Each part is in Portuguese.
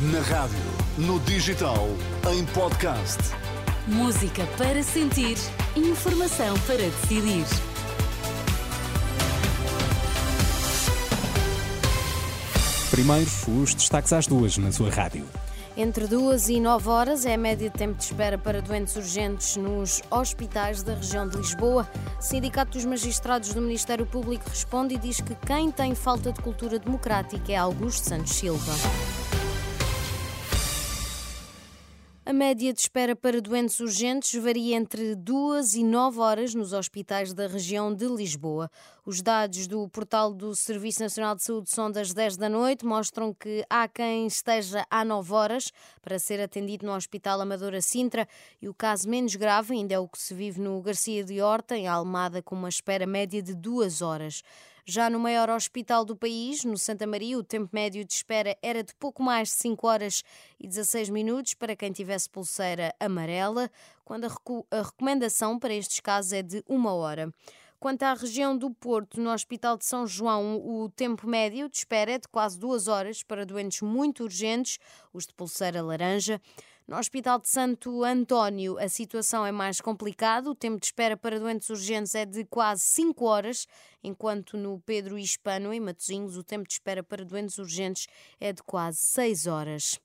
Na rádio, no digital, em podcast. Música para sentir, informação para decidir. Primeiro, os destaques às duas na sua rádio. Entre duas e nove horas é a média de tempo de espera para doentes urgentes nos hospitais da região de Lisboa. O Sindicato dos Magistrados do Ministério Público responde e diz que quem tem falta de cultura democrática é Augusto Santos Silva. A média de espera para doentes urgentes varia entre 2 e 9 horas nos hospitais da região de Lisboa. Os dados do portal do Serviço Nacional de Saúde são das 10 da noite, mostram que há quem esteja há 9 horas para ser atendido no Hospital Amadora Sintra e o caso menos grave ainda é o que se vive no Garcia de Horta, em Almada, com uma espera média de 2 horas. Já no maior hospital do país, no Santa Maria, o tempo médio de espera era de pouco mais de 5 horas e 16 minutos para quem tivesse pulseira amarela, quando a, recomendação para estes casos é de uma hora. Quanto à região do Porto, no Hospital de São João, o tempo médio de espera é de quase duas horas para doentes muito urgentes, os de pulseira laranja. No Hospital de Santo António, a situação é mais complicada. O tempo de espera para doentes urgentes é de quase 5 horas, enquanto no Pedro Hispano, em Matosinhos, o tempo de espera para doentes urgentes é de quase 6 horas.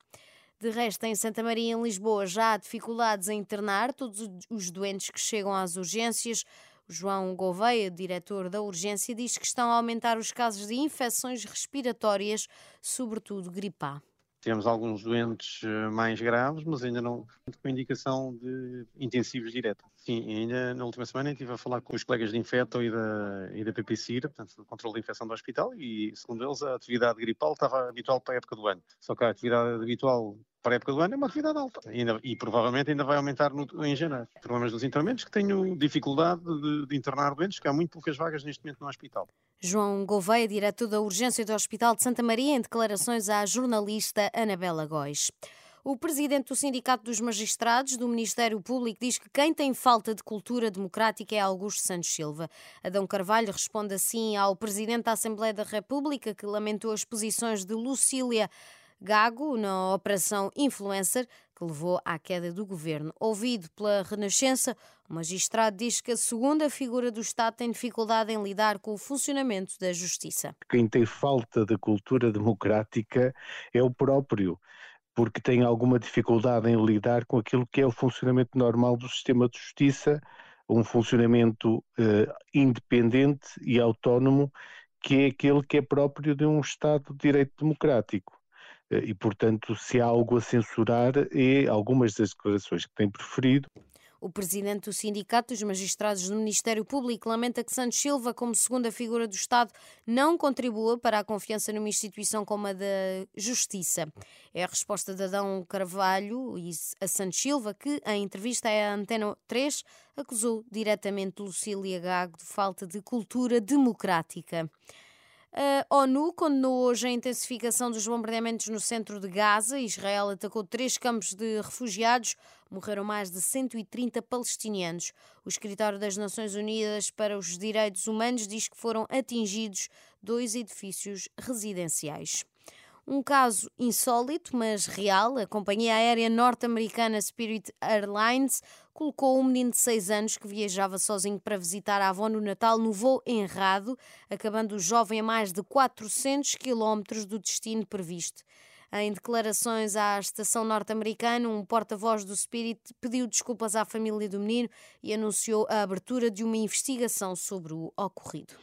De resto, em Santa Maria, em Lisboa, já há dificuldades em internar todos os doentes que chegam às urgências. João Gouveia, diretor da urgência, diz que estão a aumentar os casos de infecções respiratórias, sobretudo gripe temos alguns doentes eh, mais graves, mas ainda não com indicação de intensivos diretos. Sim, ainda na última semana estive a falar com os colegas de Infeto e da, e da PPCIR, portanto, do controle de infecção do hospital, e segundo eles a atividade gripal estava habitual para a época do ano. Só que a atividade habitual para a época do ano é uma atividade alta e, ainda, e provavelmente ainda vai aumentar no, em janeiro. Problemas dos internamentos que tenho dificuldade de, de internar doentes, que há muito poucas vagas neste momento no hospital. João Gouveia, diretor da urgência do Hospital de Santa Maria, em declarações à jornalista Anabela Góis. O presidente do Sindicato dos Magistrados do Ministério Público diz que quem tem falta de cultura democrática é Augusto Santos Silva. Adão Carvalho responde assim ao presidente da Assembleia da República, que lamentou as posições de Lucília Gago na Operação Influencer, que levou à queda do governo. Ouvido pela Renascença, o magistrado diz que a segunda figura do Estado tem dificuldade em lidar com o funcionamento da justiça. Quem tem falta de cultura democrática é o próprio porque tem alguma dificuldade em lidar com aquilo que é o funcionamento normal do sistema de justiça, um funcionamento eh, independente e autónomo, que é aquele que é próprio de um Estado de direito democrático. Eh, e, portanto, se há algo a censurar, é algumas das declarações que tem preferido. O presidente do Sindicato dos Magistrados do Ministério Público lamenta que Santos Silva, como segunda figura do Estado, não contribua para a confiança numa instituição como a da Justiça. É a resposta de Adão Carvalho a Santos Silva, que, em entrevista à Antena 3, acusou diretamente Lucília Gago de falta de cultura democrática. A ONU condenou hoje a intensificação dos bombardeamentos no centro de Gaza. Israel atacou três campos de refugiados. Morreram mais de 130 palestinianos. O escritório das Nações Unidas para os Direitos Humanos diz que foram atingidos dois edifícios residenciais. Um caso insólito, mas real, a companhia aérea norte-americana Spirit Airlines colocou um menino de 6 anos que viajava sozinho para visitar a avó no Natal no voo errado, acabando o jovem a mais de 400 quilómetros do destino previsto. Em declarações à estação norte-americana, um porta-voz do Spirit pediu desculpas à família do menino e anunciou a abertura de uma investigação sobre o ocorrido.